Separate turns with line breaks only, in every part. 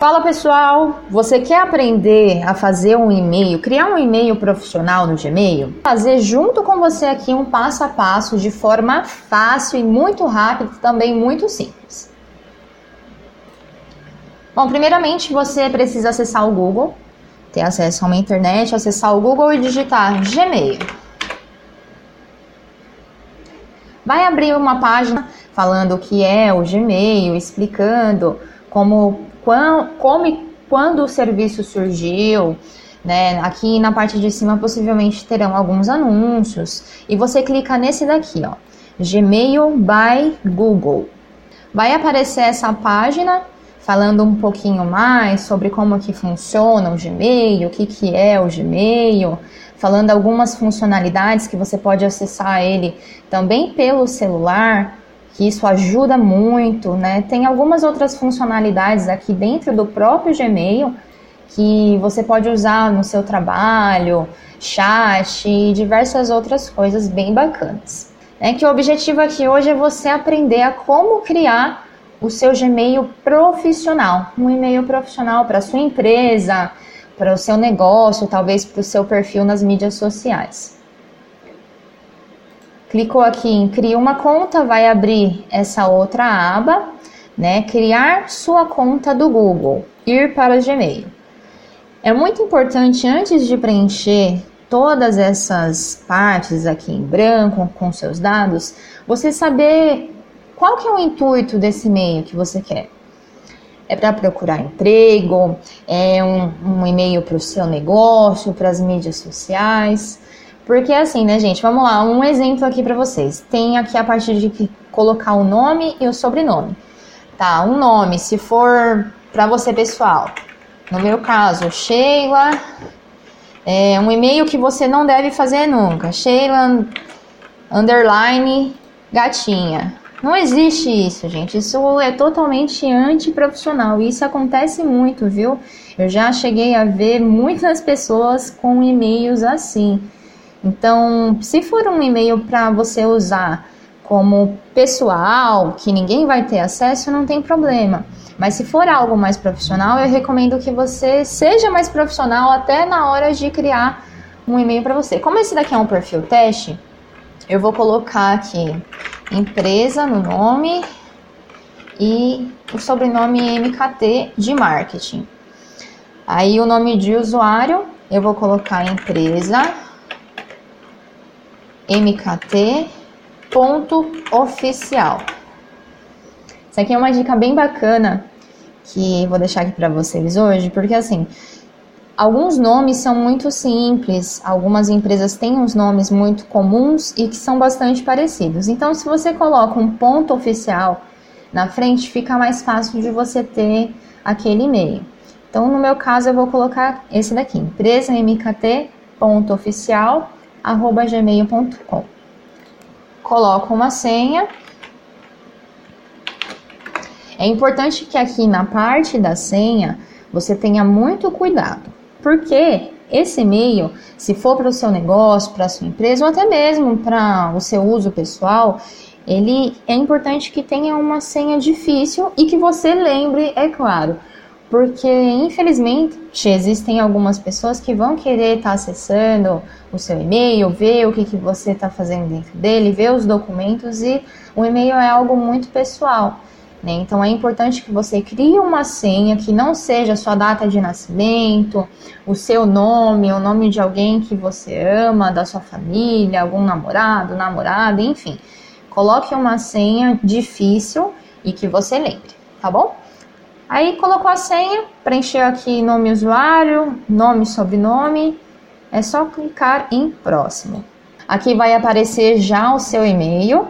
Fala pessoal, você quer aprender a fazer um e-mail, criar um e-mail profissional no Gmail? Fazer junto com você aqui um passo a passo de forma fácil e muito rápida, também muito simples. Bom, primeiramente você precisa acessar o Google, ter acesso a uma internet, acessar o Google e digitar Gmail. Vai abrir uma página falando o que é o Gmail, explicando como como e quando o serviço surgiu, né? Aqui na parte de cima possivelmente terão alguns anúncios e você clica nesse daqui, ó, Gmail by Google. Vai aparecer essa página falando um pouquinho mais sobre como que funciona o Gmail, o que que é o Gmail, falando algumas funcionalidades que você pode acessar ele também pelo celular, que isso ajuda muito, né? Tem algumas outras funcionalidades aqui dentro do próprio Gmail que você pode usar no seu trabalho, chat e diversas outras coisas bem bacanas. É que o objetivo aqui hoje é você aprender a como criar o seu Gmail profissional, um e-mail profissional para sua empresa, para o seu negócio, talvez para o seu perfil nas mídias sociais. Clicou aqui em criar uma conta, vai abrir essa outra aba, né? Criar sua conta do Google, ir para o Gmail. É muito importante antes de preencher todas essas partes aqui em branco com seus dados, você saber qual que é o intuito desse e-mail que você quer. É para procurar emprego, é um, um e-mail para o seu negócio, para as mídias sociais. Porque assim, né, gente? Vamos lá, um exemplo aqui para vocês. Tem aqui a parte de colocar o nome e o sobrenome. Tá, um nome, se for para você pessoal. No meu caso, Sheila. É um e-mail que você não deve fazer nunca. Sheila underline gatinha. Não existe isso, gente. Isso é totalmente antiprofissional. Isso acontece muito, viu? Eu já cheguei a ver muitas pessoas com e-mails assim. Então, se for um e-mail para você usar como pessoal, que ninguém vai ter acesso, não tem problema. Mas se for algo mais profissional, eu recomendo que você seja mais profissional até na hora de criar um e-mail para você. Como esse daqui é um perfil teste, eu vou colocar aqui empresa no nome e o sobrenome MKT de marketing. Aí o nome de usuário, eu vou colocar empresa mkt.oficial. Isso aqui é uma dica bem bacana que vou deixar aqui para vocês hoje, porque assim, alguns nomes são muito simples, algumas empresas têm uns nomes muito comuns e que são bastante parecidos. Então, se você coloca um ponto oficial na frente, fica mais fácil de você ter aquele e-mail. Então, no meu caso, eu vou colocar esse daqui, empresa mkt.oficial gmail.com. Coloco uma senha. É importante que aqui na parte da senha você tenha muito cuidado, porque esse e-mail, se for para o seu negócio, para a sua empresa ou até mesmo para o seu uso pessoal, ele é importante que tenha uma senha difícil e que você lembre, é claro porque infelizmente existem algumas pessoas que vão querer estar tá acessando o seu e-mail, ver o que, que você está fazendo dentro dele, ver os documentos e o e-mail é algo muito pessoal. Né? Então é importante que você crie uma senha que não seja sua data de nascimento, o seu nome, o nome de alguém que você ama, da sua família, algum namorado, namorada, enfim. Coloque uma senha difícil e que você lembre, tá bom? Aí colocou a senha, preencheu aqui nome usuário, nome e sobrenome. É só clicar em próximo. Aqui vai aparecer já o seu e-mail,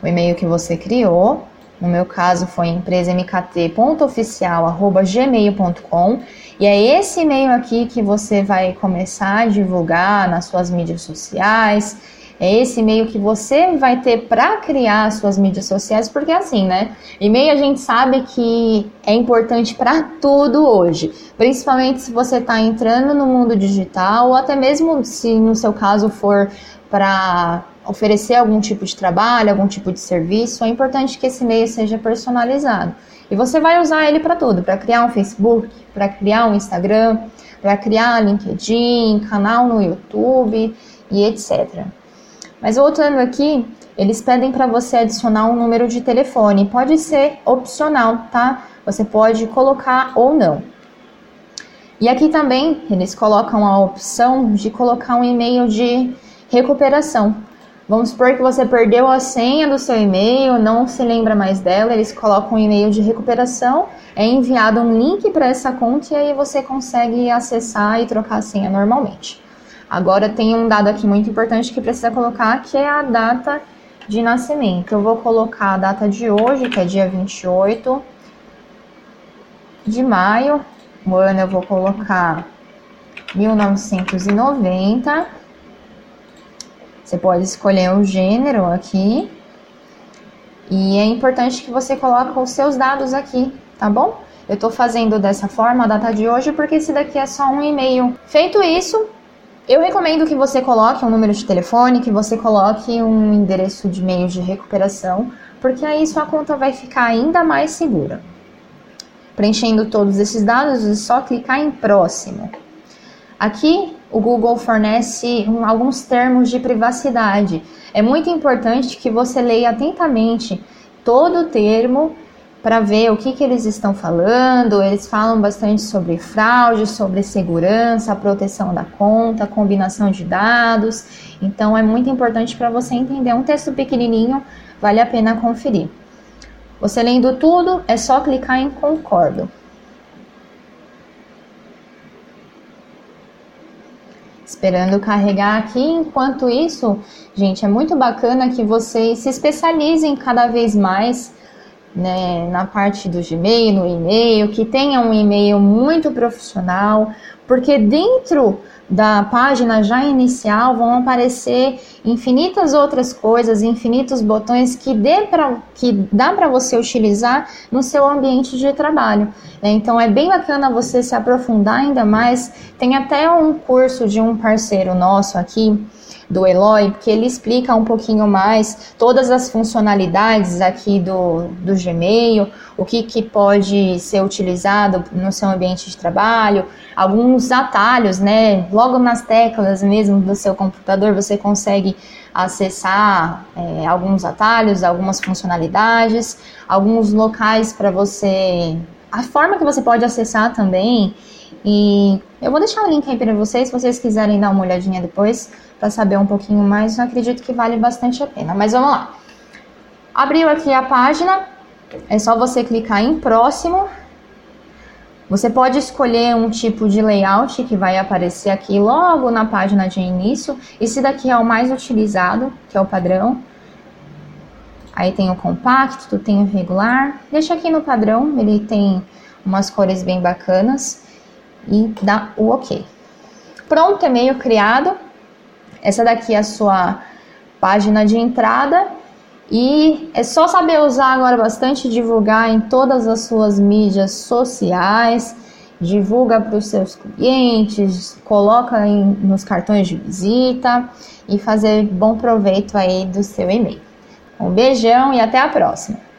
o e-mail que você criou. No meu caso foi empresamkt.oficial@gmail.com e é esse e-mail aqui que você vai começar a divulgar nas suas mídias sociais é esse e-mail que você vai ter para criar suas mídias sociais, porque assim, né? E-mail a gente sabe que é importante para tudo hoje, principalmente se você está entrando no mundo digital ou até mesmo se no seu caso for para oferecer algum tipo de trabalho, algum tipo de serviço, é importante que esse e-mail seja personalizado. E você vai usar ele para tudo, para criar um Facebook, para criar um Instagram, para criar LinkedIn, canal no YouTube e etc. Mas voltando aqui, eles pedem para você adicionar um número de telefone. Pode ser opcional, tá? Você pode colocar ou não. E aqui também eles colocam a opção de colocar um e-mail de recuperação. Vamos supor que você perdeu a senha do seu e-mail, não se lembra mais dela, eles colocam um e-mail de recuperação, é enviado um link para essa conta e aí você consegue acessar e trocar a senha normalmente. Agora tem um dado aqui muito importante que precisa colocar, que é a data de nascimento. Eu vou colocar a data de hoje, que é dia 28 de maio. O ano eu vou colocar 1990. Você pode escolher o gênero aqui. E é importante que você coloque os seus dados aqui, tá bom? Eu tô fazendo dessa forma a data de hoje porque esse daqui é só um e-mail. Feito isso, eu recomendo que você coloque um número de telefone, que você coloque um endereço de e-mail de recuperação, porque aí sua conta vai ficar ainda mais segura. Preenchendo todos esses dados, é só clicar em próximo. Aqui o Google fornece um, alguns termos de privacidade. É muito importante que você leia atentamente todo o termo para ver o que, que eles estão falando. Eles falam bastante sobre fraude, sobre segurança, proteção da conta, combinação de dados. Então é muito importante para você entender. Um texto pequenininho vale a pena conferir. Você lendo tudo, é só clicar em concordo. Esperando carregar aqui. Enquanto isso, gente, é muito bacana que vocês se especializem cada vez mais né, na parte do Gmail, no e-mail, que tenha um e-mail muito profissional, porque dentro da página já inicial vão aparecer infinitas outras coisas, infinitos botões que, dê pra, que dá para você utilizar no seu ambiente de trabalho. Né? Então é bem bacana você se aprofundar ainda mais. Tem até um curso de um parceiro nosso aqui do Eloy, porque ele explica um pouquinho mais todas as funcionalidades aqui do, do Gmail, o que, que pode ser utilizado no seu ambiente de trabalho, alguns atalhos, né? Logo nas teclas mesmo do seu computador você consegue acessar é, alguns atalhos, algumas funcionalidades, alguns locais para você. A forma que você pode acessar também. E eu vou deixar o link aí para vocês, se vocês quiserem dar uma olhadinha depois para saber um pouquinho mais, eu acredito que vale bastante a pena. Mas vamos lá. Abriu aqui a página, é só você clicar em próximo. Você pode escolher um tipo de layout que vai aparecer aqui logo na página de início. Esse daqui é o mais utilizado, que é o padrão. Aí tem o compacto, tem o regular. Deixa aqui no padrão, ele tem umas cores bem bacanas e dá o OK. Pronto, e-mail criado. Essa daqui é a sua página de entrada e é só saber usar agora bastante, divulgar em todas as suas mídias sociais, divulga para os seus clientes, coloca em, nos cartões de visita e fazer bom proveito aí do seu e-mail. Um beijão e até a próxima!